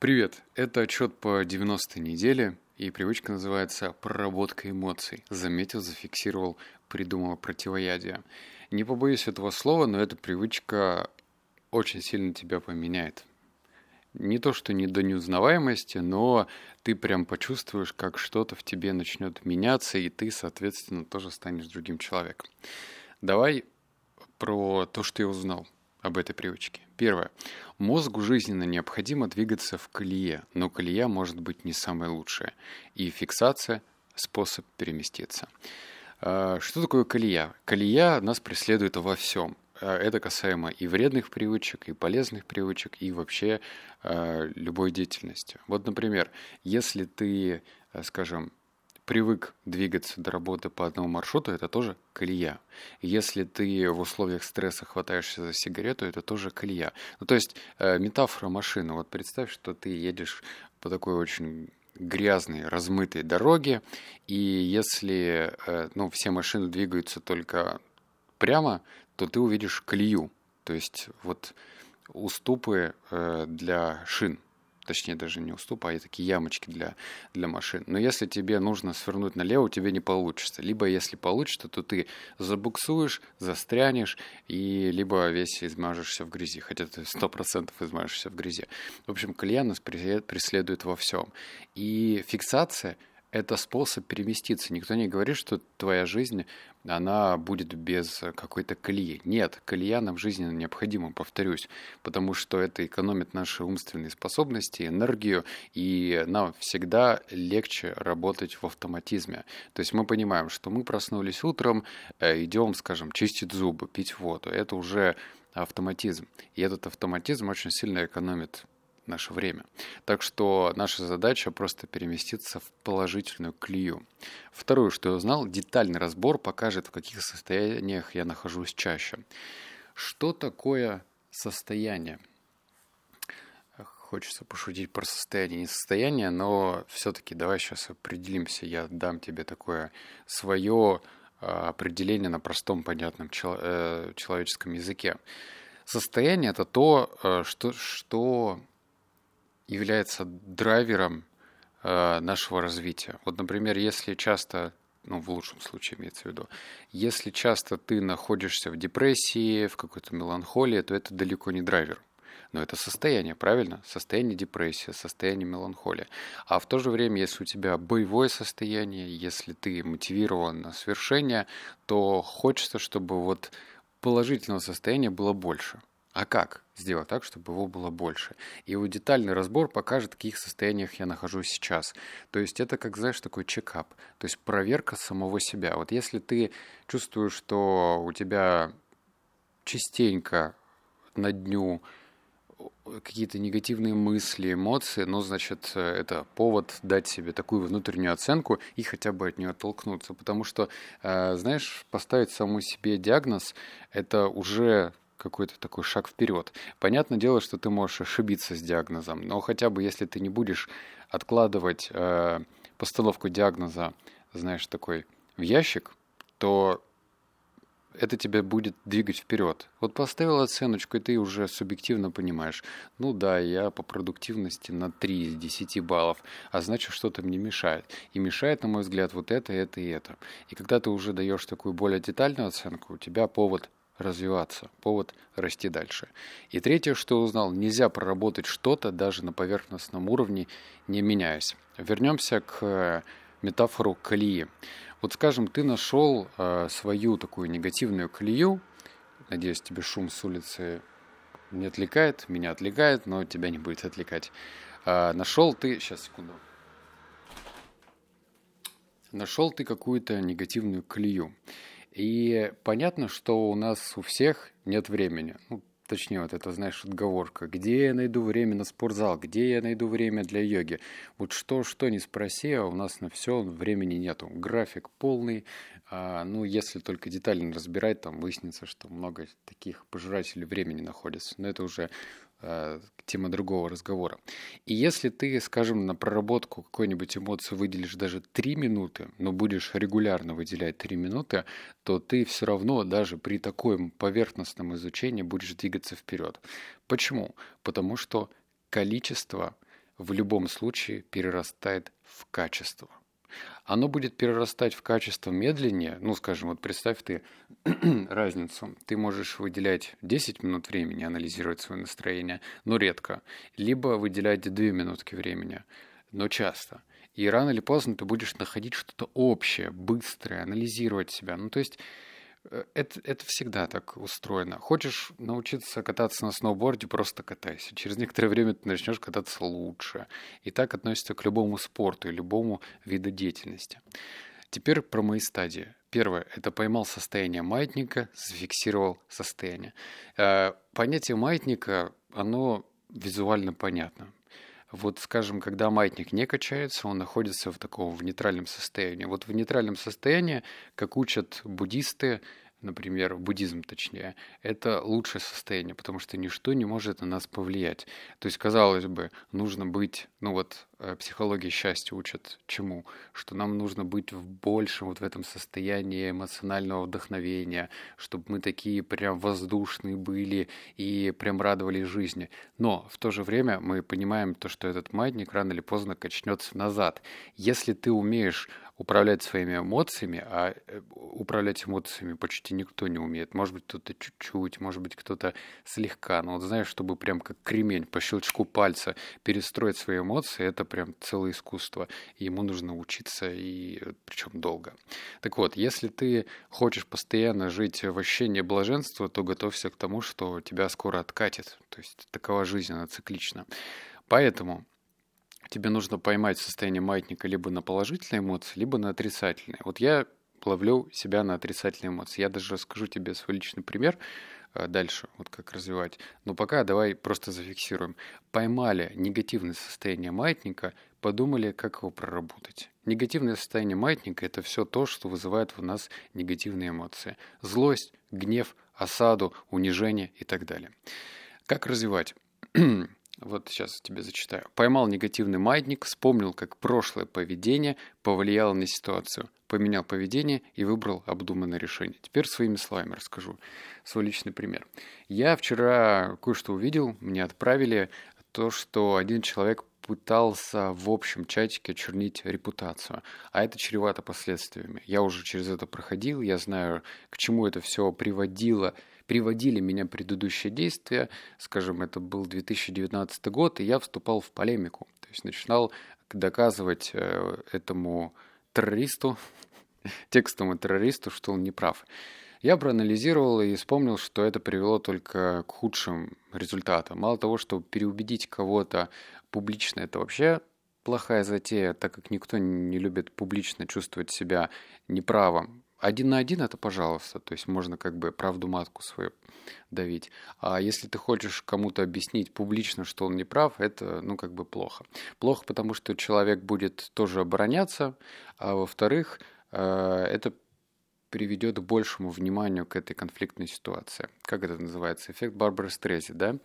Привет, это отчет по 90-й неделе, и привычка называется «Проработка эмоций». Заметил, зафиксировал, придумал противоядие. Не побоюсь этого слова, но эта привычка очень сильно тебя поменяет. Не то, что не до неузнаваемости, но ты прям почувствуешь, как что-то в тебе начнет меняться, и ты, соответственно, тоже станешь другим человеком. Давай про то, что я узнал об этой привычке. Первое. Мозгу жизненно необходимо двигаться в колее, но колея может быть не самая лучшая. И фиксация – способ переместиться. А, что такое колея? Колея нас преследует во всем. А, это касаемо и вредных привычек, и полезных привычек, и вообще э, любой деятельности. Вот, например, если ты, скажем, привык двигаться до работы по одному маршруту, это тоже колея. Если ты в условиях стресса хватаешься за сигарету, это тоже колея. Ну, то есть э, метафора машины. Вот представь, что ты едешь по такой очень грязной, размытой дороге, и если э, ну, все машины двигаются только прямо, то ты увидишь колею. То есть вот уступы э, для шин – точнее даже не уступ, а такие ямочки для, для машин. Но если тебе нужно свернуть налево, у тебя не получится. Либо если получится, то ты забуксуешь, застрянешь, и либо весь измажешься в грязи, хотя ты сто процентов измажешься в грязи. В общем, колея нас преследует во всем. И фиксация – это способ переместиться. Никто не говорит, что твоя жизнь, она будет без какой-то колеи. Нет, колея нам в жизни необходима, повторюсь, потому что это экономит наши умственные способности, энергию, и нам всегда легче работать в автоматизме. То есть мы понимаем, что мы проснулись утром, э, идем, скажем, чистить зубы, пить воду. Это уже автоматизм. И этот автоматизм очень сильно экономит наше время. Так что наша задача просто переместиться в положительную клею. Второе, что я узнал, детальный разбор покажет, в каких состояниях я нахожусь чаще. Что такое состояние? Хочется пошутить про состояние и состояние, но все-таки давай сейчас определимся. Я дам тебе такое свое а, определение на простом, понятном э, человеческом языке. Состояние это то, э, что, что является драйвером э, нашего развития. Вот, например, если часто, ну, в лучшем случае имеется в виду, если часто ты находишься в депрессии, в какой-то меланхолии, то это далеко не драйвер. Но это состояние, правильно? Состояние депрессии, состояние меланхолии. А в то же время, если у тебя боевое состояние, если ты мотивирован на свершение, то хочется, чтобы вот положительного состояния было больше – а как сделать так, чтобы его было больше? И его детальный разбор покажет, в каких состояниях я нахожусь сейчас. То есть это, как знаешь, такой чекап, то есть проверка самого себя. Вот если ты чувствуешь, что у тебя частенько на дню какие-то негативные мысли, эмоции, ну, значит, это повод дать себе такую внутреннюю оценку и хотя бы от нее оттолкнуться. Потому что, э, знаешь, поставить самому себе диагноз – это уже какой-то такой шаг вперед. Понятное дело, что ты можешь ошибиться с диагнозом, но хотя бы если ты не будешь откладывать э, постановку диагноза, знаешь, такой в ящик, то это тебя будет двигать вперед. Вот поставил оценочку, и ты уже субъективно понимаешь, ну да, я по продуктивности на 3 из 10 баллов, а значит, что-то мне мешает. И мешает, на мой взгляд, вот это, это и это. И когда ты уже даешь такую более детальную оценку, у тебя повод развиваться, повод расти дальше. И третье, что узнал, нельзя проработать что-то даже на поверхностном уровне, не меняясь. Вернемся к э, метафору колеи. Вот скажем, ты нашел э, свою такую негативную колею, надеюсь, тебе шум с улицы не отвлекает, меня отвлекает, но тебя не будет отвлекать. Э, нашел ты, сейчас секунду, нашел ты какую-то негативную колею. И понятно, что у нас у всех нет времени. Ну, точнее, вот это, знаешь, отговорка. Где я найду время на спортзал? Где я найду время для йоги? Вот что, что не спроси, а у нас на все времени нету. График полный. А, ну, если только детально разбирать, там выяснится, что много таких пожирателей времени находится. Но это уже тема другого разговора. И если ты, скажем, на проработку какой-нибудь эмоции выделишь даже 3 минуты, но будешь регулярно выделять 3 минуты, то ты все равно даже при таком поверхностном изучении будешь двигаться вперед. Почему? Потому что количество в любом случае перерастает в качество. Оно будет перерастать в качество медленнее. Ну, скажем, вот представь ты разницу. Ты можешь выделять 10 минут времени, анализировать свое настроение, но редко. Либо выделять 2 минутки времени, но часто. И рано или поздно ты будешь находить что-то общее, быстрое, анализировать себя. Ну, то есть это, это всегда так устроено. Хочешь научиться кататься на сноуборде, просто катайся. Через некоторое время ты начнешь кататься лучше. И так относится к любому спорту и любому виду деятельности. Теперь про мои стадии. Первое – это поймал состояние маятника, зафиксировал состояние. Э, понятие маятника, оно визуально понятно. Вот, скажем, когда маятник не качается, он находится в таком в нейтральном состоянии. Вот в нейтральном состоянии, как учат буддисты, например, буддизм точнее, это лучшее состояние, потому что ничто не может на нас повлиять. То есть, казалось бы, нужно быть, ну вот э, психология счастья учат чему? Что нам нужно быть в большем вот в этом состоянии эмоционального вдохновения, чтобы мы такие прям воздушные были и прям радовались жизни. Но в то же время мы понимаем то, что этот маятник рано или поздно качнется назад. Если ты умеешь управлять своими эмоциями, а э, управлять эмоциями почти никто не умеет. Может быть, кто-то чуть-чуть, может быть, кто-то слегка. Но вот знаешь, чтобы прям как кремень по щелчку пальца перестроить свои эмоции, это прям целое искусство. Ему нужно учиться, и э, причем долго. Так вот, если ты хочешь постоянно жить в ощущении блаженства, то готовься к тому, что тебя скоро откатит. То есть такова жизнь, она циклична. Поэтому тебе нужно поймать состояние маятника либо на положительные эмоции, либо на отрицательные. Вот я ловлю себя на отрицательные эмоции. Я даже расскажу тебе свой личный пример э, дальше, вот как развивать. Но пока давай просто зафиксируем. Поймали негативное состояние маятника, подумали, как его проработать. Негативное состояние маятника – это все то, что вызывает в нас негативные эмоции. Злость, гнев, осаду, унижение и так далее. Как развивать? Вот сейчас тебе зачитаю. Поймал негативный маятник, вспомнил, как прошлое поведение повлияло на ситуацию. Поменял поведение и выбрал обдуманное решение. Теперь своими словами расскажу свой личный пример. Я вчера кое-что увидел, мне отправили то, что один человек пытался в общем чатике очернить репутацию, а это чревато последствиями. Я уже через это проходил, я знаю, к чему это все приводило приводили меня предыдущие действия, скажем, это был 2019 год, и я вступал в полемику, то есть начинал доказывать э, этому террористу, текстовому террористу, что он не прав. Я проанализировал и вспомнил, что это привело только к худшим результатам. Мало того, что переубедить кого-то публично это вообще плохая затея, так как никто не любит публично чувствовать себя неправым один на один это пожалуйста, то есть можно как бы правду матку свою давить. А если ты хочешь кому-то объяснить публично, что он не прав, это, ну, как бы плохо. Плохо, потому что человек будет тоже обороняться, а во-вторых, э, это приведет к большему вниманию к этой конфликтной ситуации. Как это называется? Эффект Барбары Стрези, да?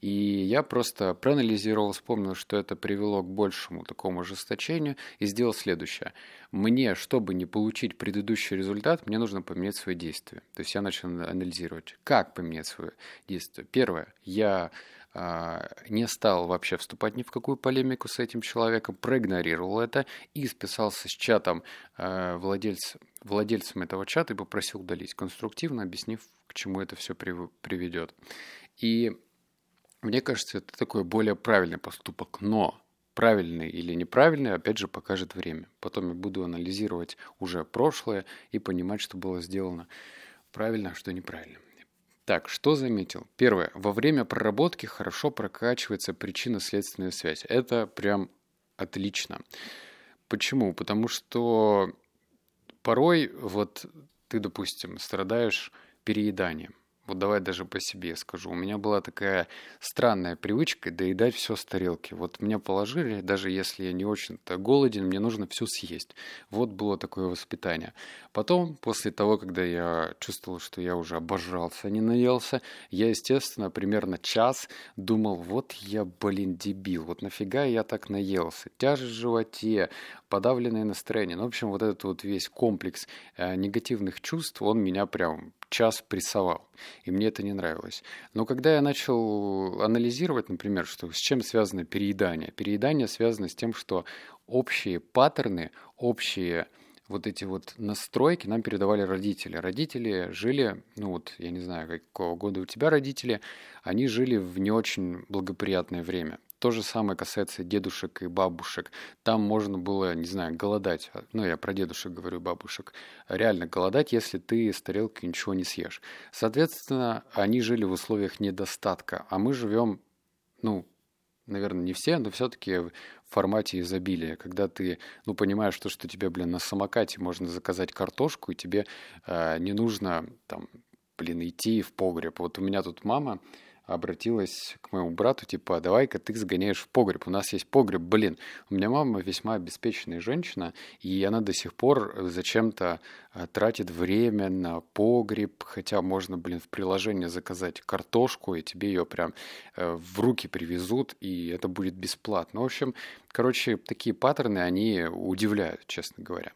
И я просто проанализировал, вспомнил, что это привело к большему такому ожесточению и сделал следующее. Мне, чтобы не получить предыдущий результат, мне нужно поменять свои действия. То есть я начал анализировать, как поменять свои действия. Первое, я а, не стал вообще вступать ни в какую полемику с этим человеком, проигнорировал это и списался с чатом а, владельц, владельцем этого чата и попросил удалить, конструктивно объяснив, к чему это все приведет. И мне кажется, это такой более правильный поступок, но правильный или неправильный, опять же, покажет время. Потом я буду анализировать уже прошлое и понимать, что было сделано правильно, а что неправильно. Так, что заметил? Первое. Во время проработки хорошо прокачивается причинно-следственная связь. Это прям отлично. Почему? Потому что порой вот ты, допустим, страдаешь перееданием. Вот давай даже по себе скажу. У меня была такая странная привычка доедать все с тарелки. Вот меня положили, даже если я не очень-то голоден, мне нужно все съесть. Вот было такое воспитание. Потом, после того, когда я чувствовал, что я уже обожрался, не наелся, я, естественно, примерно час думал, вот я, блин, дебил, вот нафига я так наелся. Тяжесть в животе, подавленное настроение. Ну, в общем, вот этот вот весь комплекс э, негативных чувств, он меня прям час прессовал. И мне это не нравилось. Но когда я начал анализировать, например, что с чем связано переедание. Переедание связано с тем, что общие паттерны, общие вот эти вот настройки нам передавали родители. Родители жили, ну вот, я не знаю, какого года у тебя родители, они жили в не очень благоприятное время. То же самое касается дедушек и бабушек. Там можно было, не знаю, голодать. Ну, я про дедушек говорю, бабушек. Реально голодать, если ты с тарелки ничего не съешь. Соответственно, они жили в условиях недостатка, а мы живем, ну, наверное, не все, но все-таки в формате изобилия, когда ты, ну, понимаешь, что, что тебе, блин, на самокате можно заказать картошку, и тебе э, не нужно, там, блин, идти в погреб. Вот у меня тут мама, обратилась к моему брату, типа, давай-ка ты сгоняешь в погреб, у нас есть погреб, блин. У меня мама весьма обеспеченная женщина, и она до сих пор зачем-то э, тратит время на погреб, хотя можно, блин, в приложении заказать картошку, и тебе ее прям э, в руки привезут, и это будет бесплатно. В общем, короче, такие паттерны, они удивляют, честно говоря.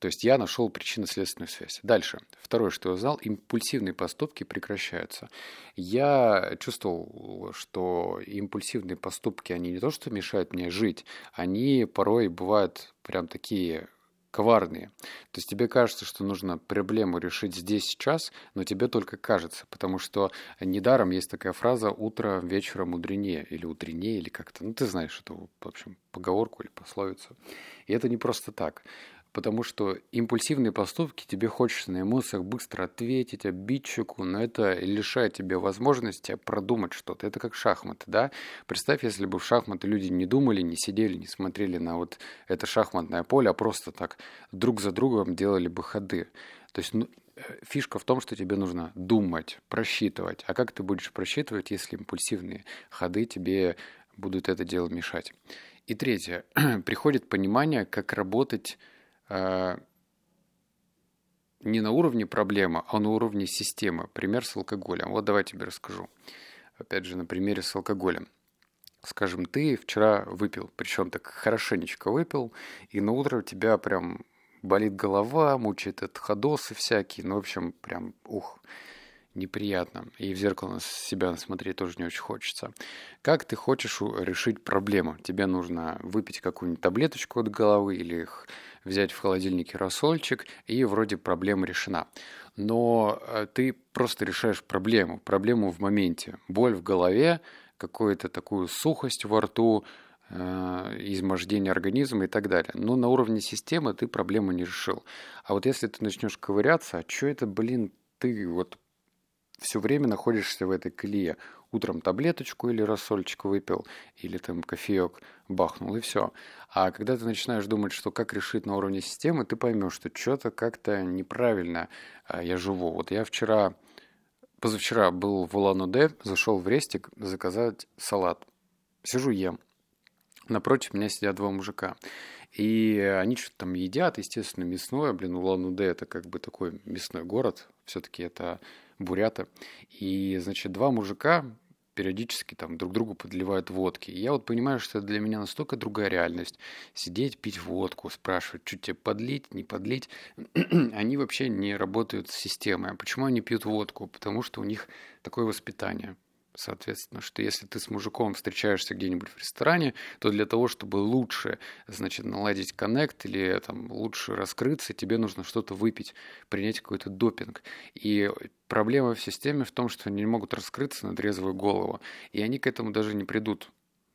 То есть я нашел причинно-следственную связь. Дальше. Второе, что я узнал, импульсивные поступки прекращаются. Я чувствовал, что импульсивные поступки, они не то, что мешают мне жить, они порой бывают прям такие коварные. То есть тебе кажется, что нужно проблему решить здесь, сейчас, но тебе только кажется, потому что недаром есть такая фраза «утро вечера мудренее» или «утреннее» или как-то. Ну, ты знаешь эту, в общем, поговорку или пословицу. И это не просто так. Потому что импульсивные поступки, тебе хочется на эмоциях быстро ответить обидчику, но это лишает тебе возможности продумать что-то. Это как шахматы, да? Представь, если бы в шахматы люди не думали, не сидели, не смотрели на вот это шахматное поле, а просто так друг за другом делали бы ходы. То есть ну, э, фишка в том, что тебе нужно думать, просчитывать. А как ты будешь просчитывать, если импульсивные ходы тебе будут это дело мешать? И третье. Приходит понимание, как работать не на уровне проблемы, а на уровне системы. Пример с алкоголем. Вот давай тебе расскажу. Опять же, на примере с алкоголем. Скажем, ты вчера выпил, причем так хорошенечко выпил, и на утро у тебя прям болит голова, мучает от ходосы всякие, ну, в общем, прям, ух, неприятно. И в зеркало на себя смотреть тоже не очень хочется. Как ты хочешь решить проблему? Тебе нужно выпить какую-нибудь таблеточку от головы или взять в холодильнике рассольчик, и вроде проблема решена. Но э, ты просто решаешь проблему, проблему в моменте. Боль в голове, какую-то такую сухость во рту, э, измождение организма и так далее. Но на уровне системы ты проблему не решил. А вот если ты начнешь ковыряться, а что это, блин, ты вот все время находишься в этой колее. Утром таблеточку или рассольчик выпил, или там кофеек бахнул, и все. А когда ты начинаешь думать, что как решить на уровне системы, ты поймешь, что что-то как-то неправильно а, я живу. Вот я вчера, позавчера был в Улан-Удэ, зашел в рестик заказать салат. Сижу, ем. Напротив меня сидят два мужика. И они что-то там едят, естественно, мясное. Блин, Улан-Удэ это как бы такой мясной город. Все-таки это бурята. И, значит, два мужика периодически там друг другу подливают водки. И я вот понимаю, что для меня настолько другая реальность. Сидеть, пить водку, спрашивать, что тебе подлить, не подлить. они вообще не работают с системой. А почему они пьют водку? Потому что у них такое воспитание. Соответственно, что если ты с мужиком встречаешься где-нибудь в ресторане, то для того, чтобы лучше, значит, наладить коннект или там лучше раскрыться, тебе нужно что-то выпить, принять какой-то допинг. И проблема в системе в том, что они не могут раскрыться на трезвую голову. И они к этому даже не придут.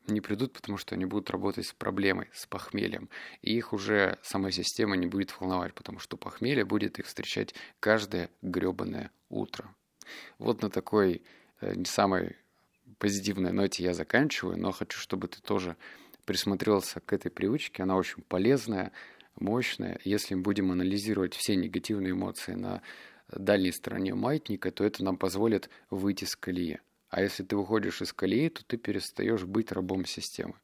Не придут, потому что они будут работать с проблемой, с похмельем. И их уже сама система не будет волновать, потому что похмелье будет их встречать каждое гребаное утро. Вот на такой не самой позитивной ноте я заканчиваю, но хочу, чтобы ты тоже присмотрелся к этой привычке. Она очень полезная, мощная. Если мы будем анализировать все негативные эмоции на дальней стороне маятника, то это нам позволит выйти с колеи. А если ты выходишь из колеи, то ты перестаешь быть рабом системы.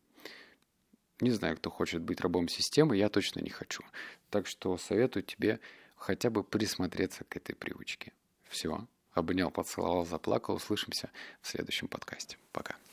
Не знаю, кто хочет быть рабом системы, я точно не хочу. Так что советую тебе хотя бы присмотреться к этой привычке. Все. Обнял, поцеловал, заплакал. Услышимся в следующем подкасте. Пока.